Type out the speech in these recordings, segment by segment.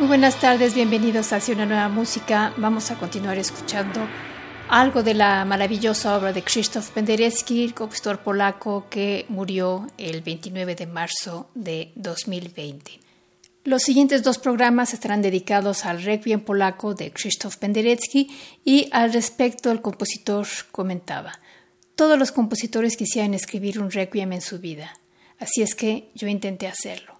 Muy buenas tardes, bienvenidos Hacia una nueva música. Vamos a continuar escuchando algo de la maravillosa obra de Krzysztof Penderecki, compositor polaco que murió el 29 de marzo de 2020. Los siguientes dos programas estarán dedicados al requiem polaco de Krzysztof Penderecki y al respecto el compositor comentaba. Todos los compositores quisieran escribir un requiem en su vida, así es que yo intenté hacerlo.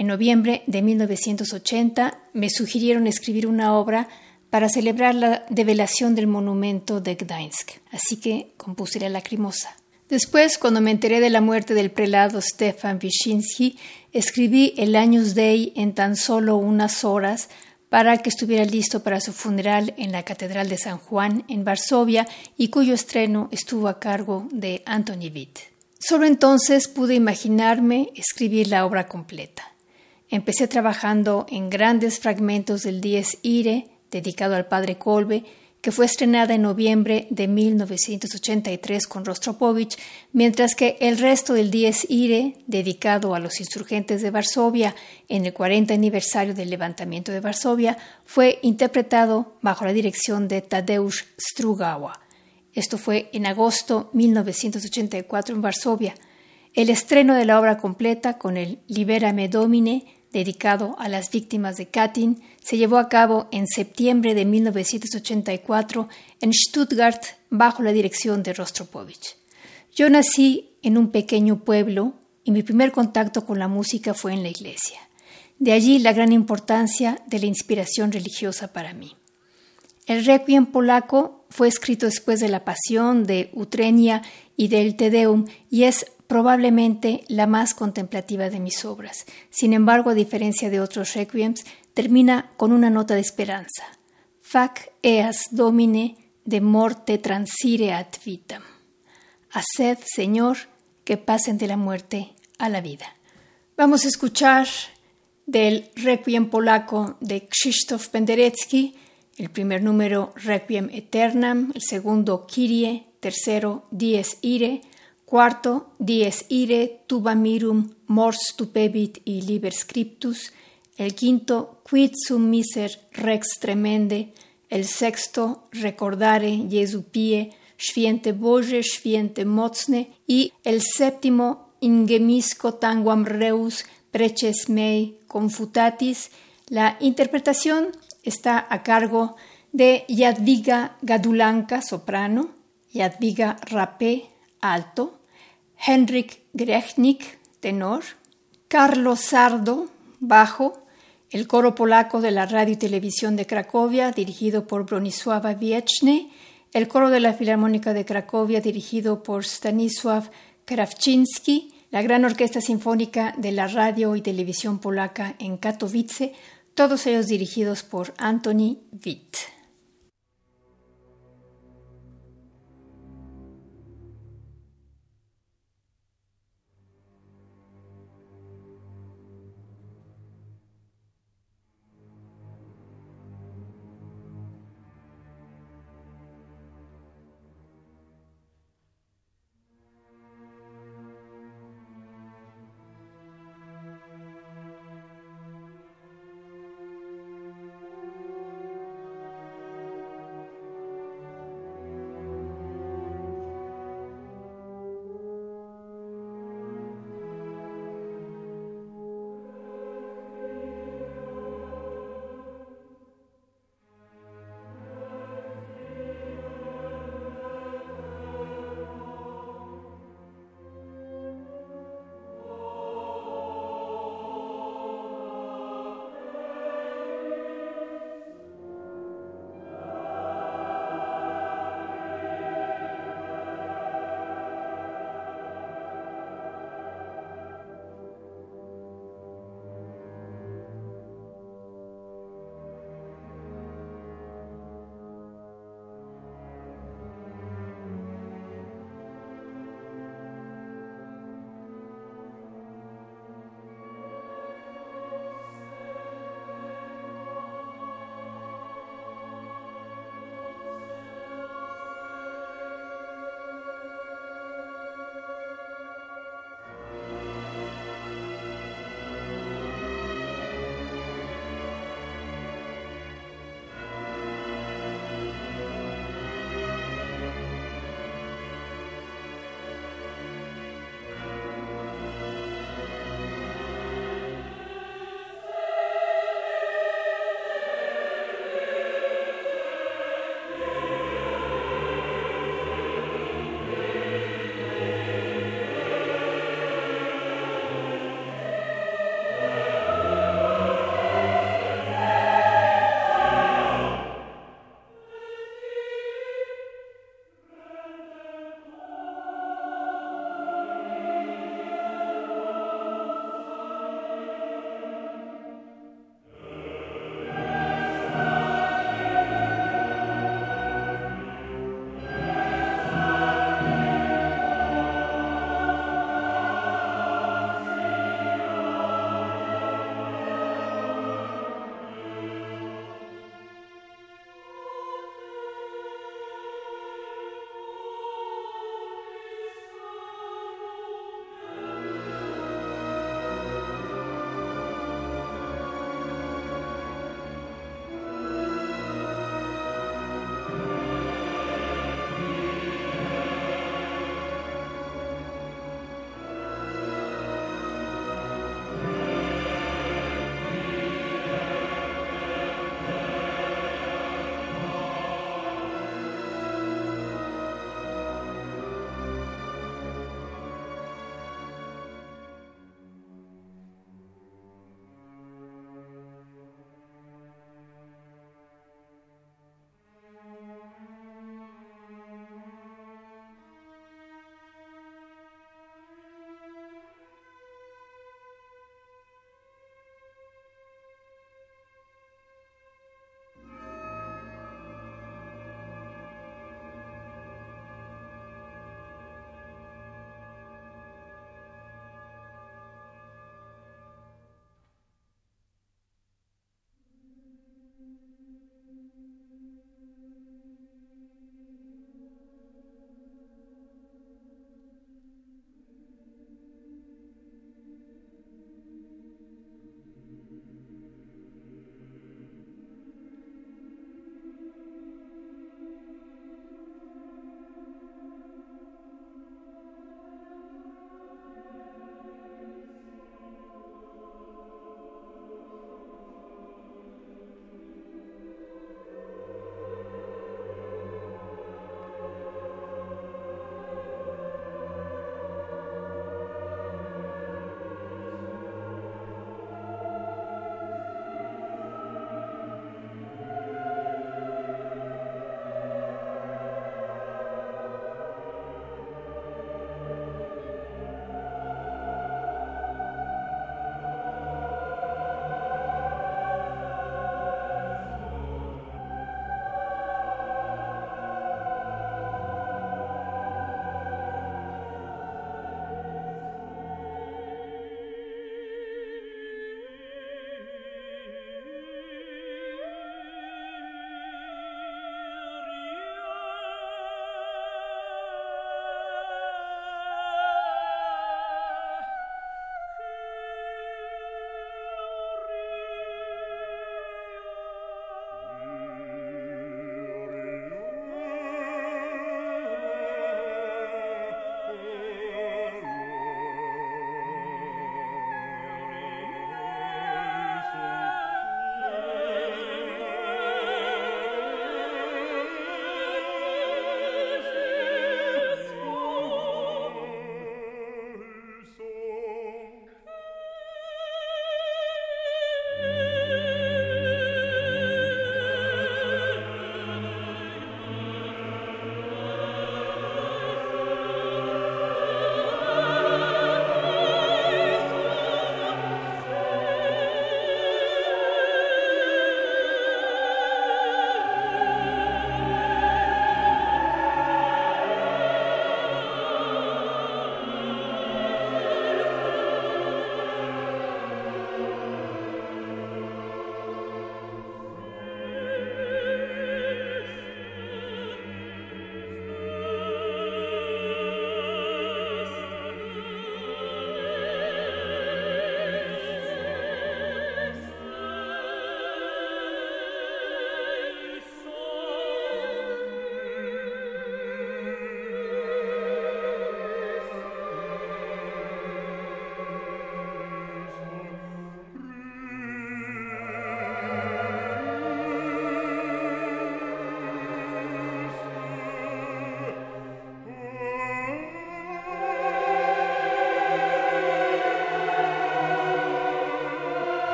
En noviembre de 1980 me sugirieron escribir una obra para celebrar la develación del monumento de Gdańsk, así que compuse la lacrimosa. Después, cuando me enteré de la muerte del prelado Stefan Wyszynski, escribí el Años Dei en tan solo unas horas para que estuviera listo para su funeral en la Catedral de San Juan en Varsovia y cuyo estreno estuvo a cargo de Anthony Witt. Solo entonces pude imaginarme escribir la obra completa. Empecé trabajando en grandes fragmentos del Dies Ire, dedicado al padre Kolbe, que fue estrenada en noviembre de 1983 con Rostropovich, mientras que el resto del Dies Ire, dedicado a los insurgentes de Varsovia en el 40 aniversario del levantamiento de Varsovia, fue interpretado bajo la dirección de Tadeusz Strugawa. Esto fue en agosto 1984 en Varsovia. El estreno de la obra completa con el Liberame Domine dedicado a las víctimas de Katyn, se llevó a cabo en septiembre de 1984 en Stuttgart bajo la dirección de Rostropovich. Yo nací en un pequeño pueblo y mi primer contacto con la música fue en la iglesia. De allí la gran importancia de la inspiración religiosa para mí. El requiem polaco fue escrito después de la Pasión, de Utrenia y del Te Deum y es probablemente la más contemplativa de mis obras. Sin embargo, a diferencia de otros requiems, termina con una nota de esperanza. Fac eas domine de morte transire ad vitam. Haced, Señor, que pasen de la muerte a la vida. Vamos a escuchar del Requiem polaco de Krzysztof Penderecki, el primer número Requiem Eternam, el segundo Kyrie, tercero Dies Ire, Cuarto, dies ire tuba mirum mors tupebit y liber scriptus. El quinto, quid sum miser rex tremende. El sexto, recordare Jesu pie, święte Boże, święte mocne. Y el séptimo, ingemisco tanguam reus preces mei confutatis. La interpretación está a cargo de Jadwiga Gadulanka, soprano, Jadwiga Rapé, alto, Henrik Grechnik, tenor, Carlos Sardo, bajo, el coro polaco de la radio y televisión de Cracovia, dirigido por Bronisława Wieczny, el coro de la Filarmónica de Cracovia, dirigido por Stanisław Krawczynski, la Gran Orquesta Sinfónica de la Radio y Televisión Polaca en Katowice, todos ellos dirigidos por Anthony Witt.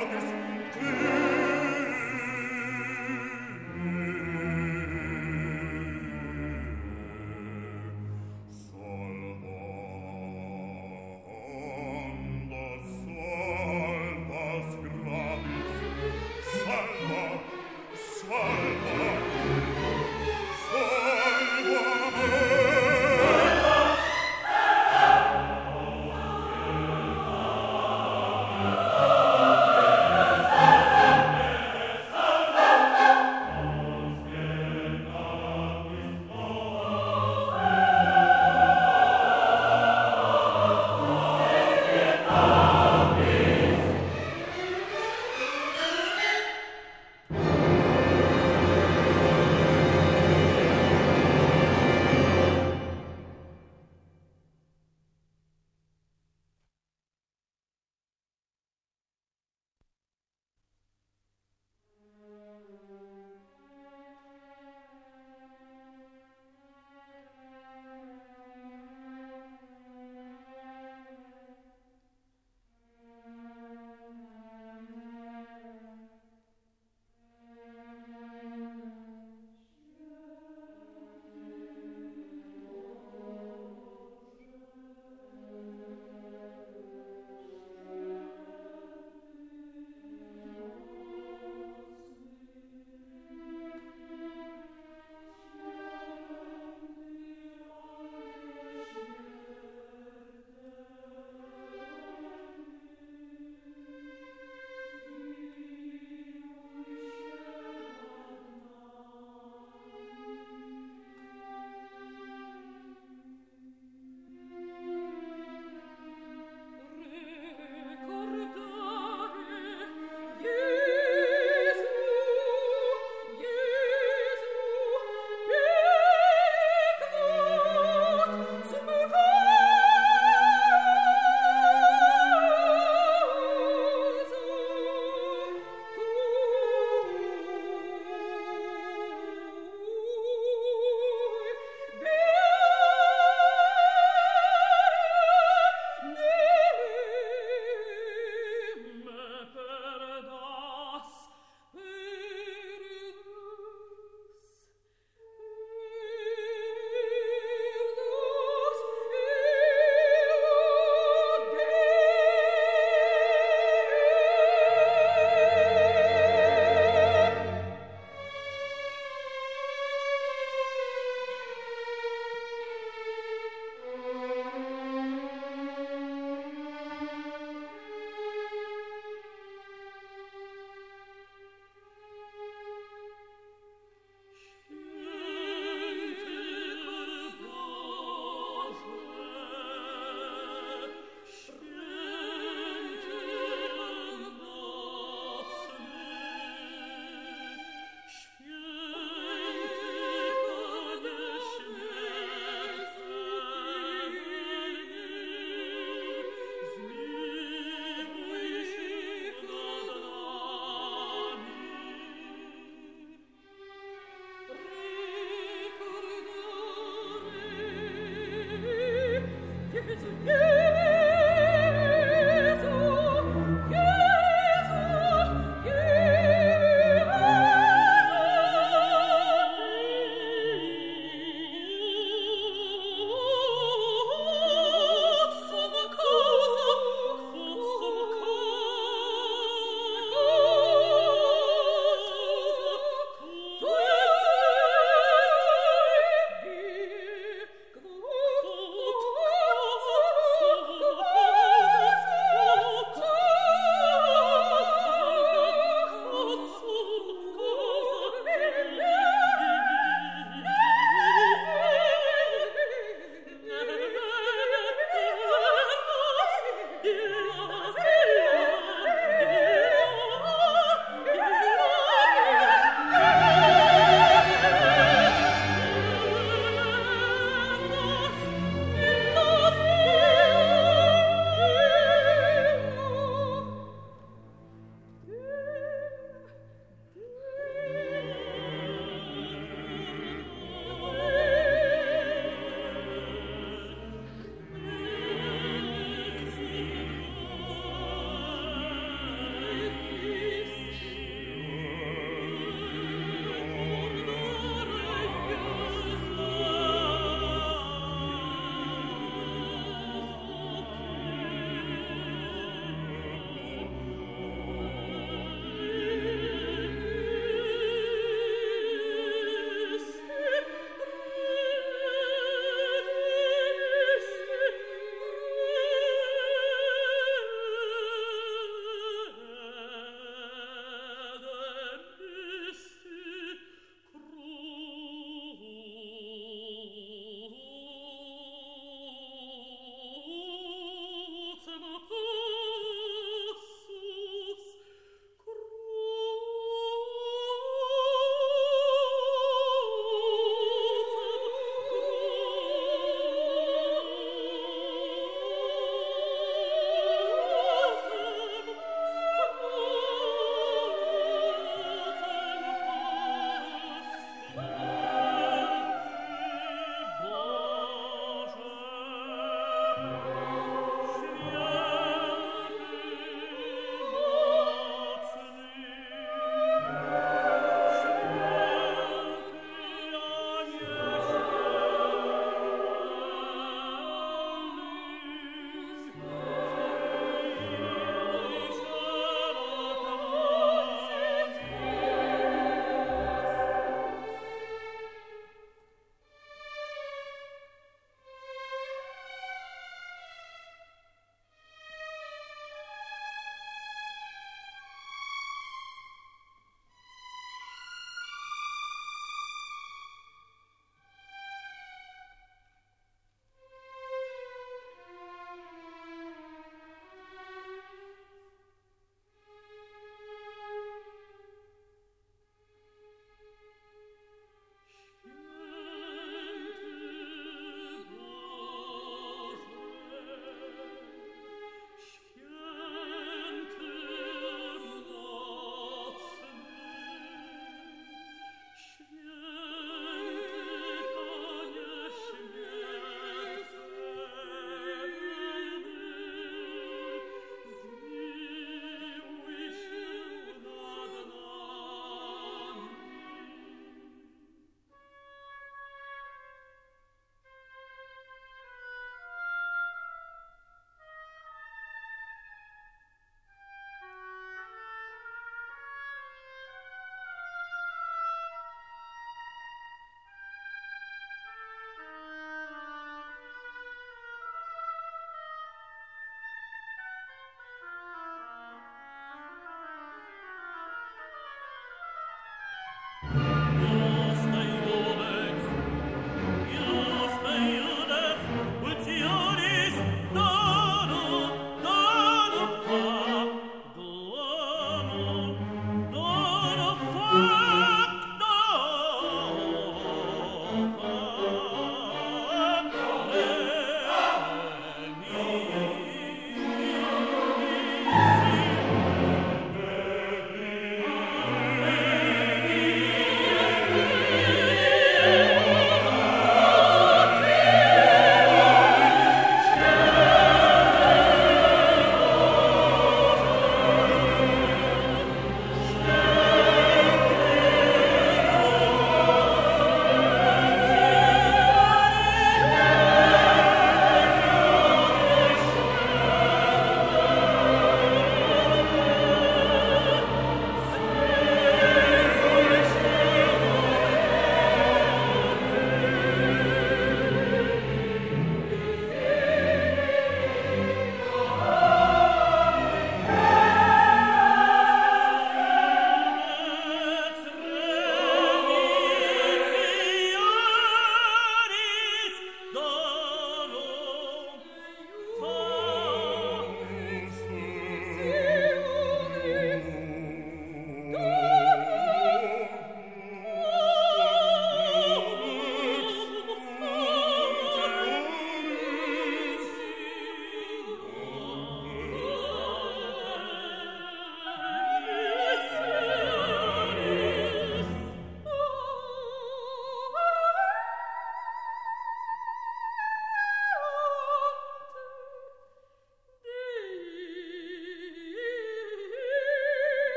focus.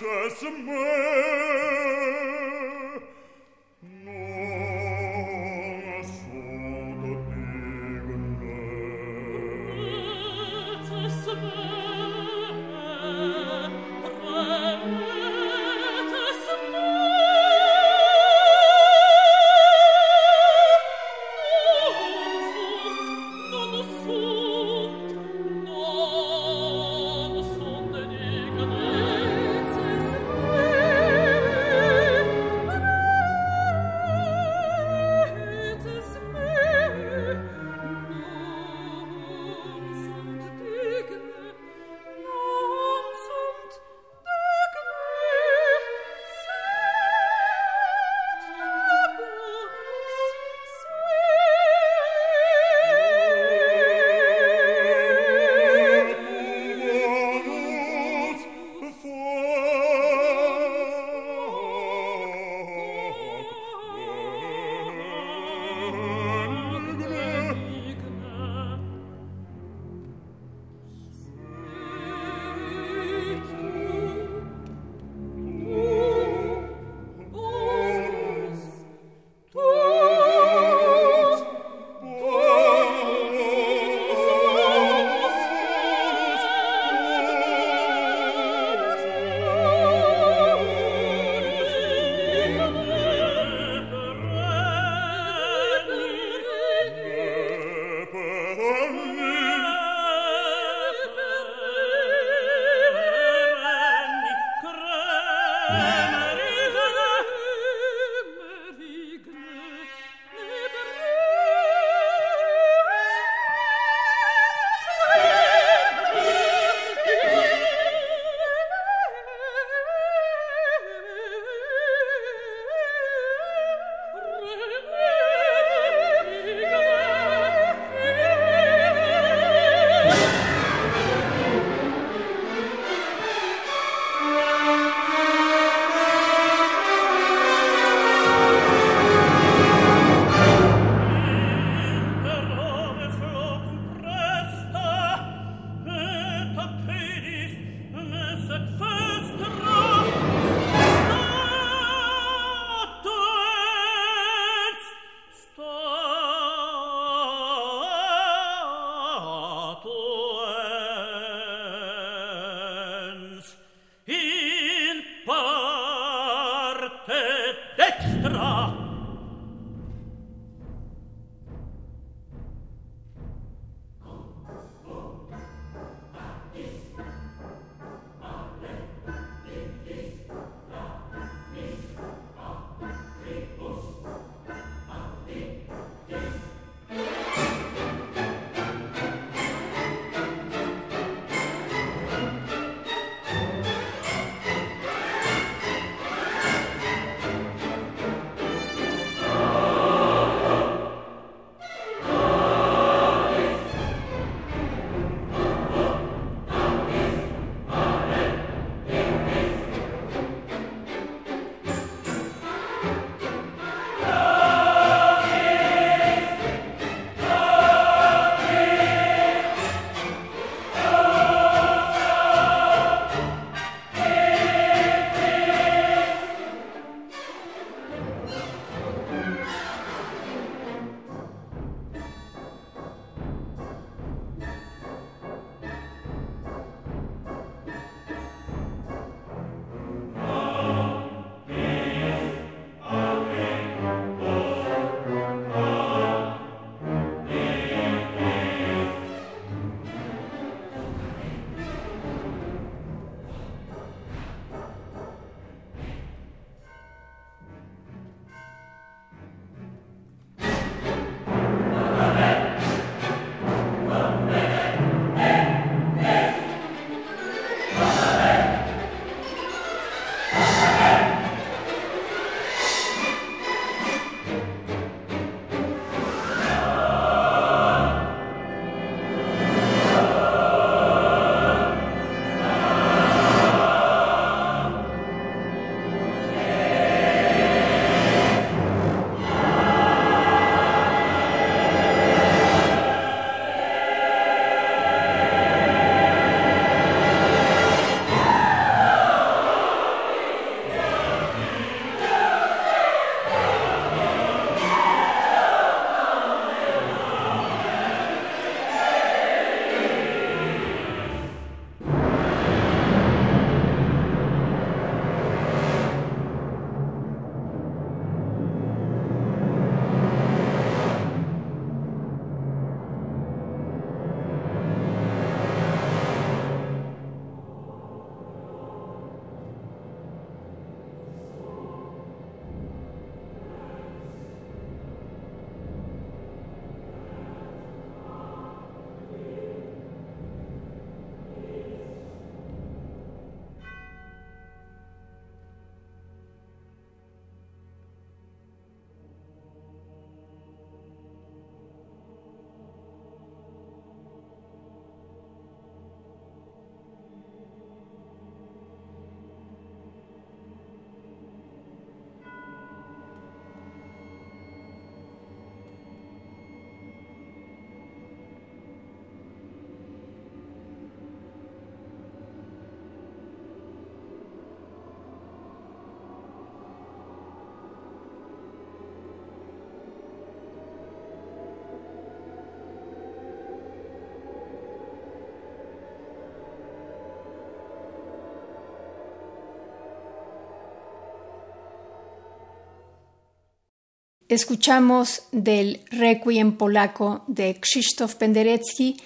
Gottes Mund. Escuchamos del Requiem polaco de Krzysztof Penderecki,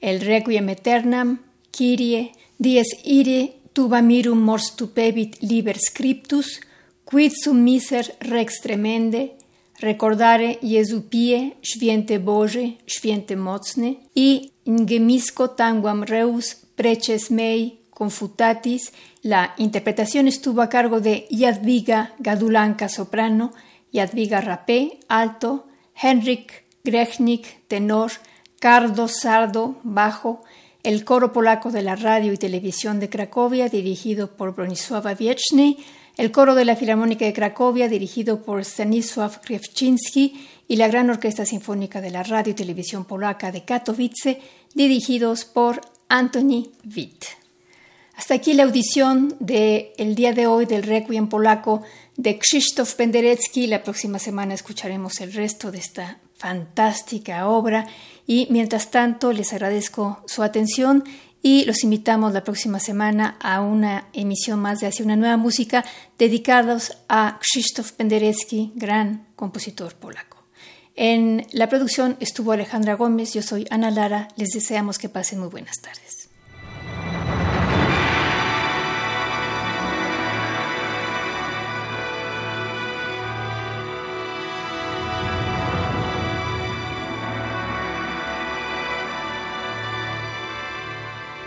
el Requiem Eternam, Kyrie, dies ire tuba mirum mors tupebit liber scriptus, quid sum miser rex tremende, recordare Jesu pie, święte Boże, święte mocne, i ingemisco tanguam reus preces mei confutatis, la interpretación estuvo a cargo de Jadwiga Gadulanka soprano, Jadwiga Rapé alto, Henrik Grechnik tenor, Cardo Sardo bajo, el coro polaco de la radio y televisión de Cracovia dirigido por Bronisława Wieczny, el coro de la Filarmónica de Cracovia dirigido por Stanisław Krewczynski y la Gran Orquesta Sinfónica de la Radio y Televisión Polaca de Katowice dirigidos por Antoni Witt. Hasta aquí la audición del el día de hoy del Requiem polaco de Krzysztof Penderecki. La próxima semana escucharemos el resto de esta fantástica obra y mientras tanto les agradezco su atención y los invitamos la próxima semana a una emisión más de Hacia una nueva música dedicados a Krzysztof Penderecki, gran compositor polaco. En la producción estuvo Alejandra Gómez, yo soy Ana Lara, les deseamos que pasen muy buenas tardes.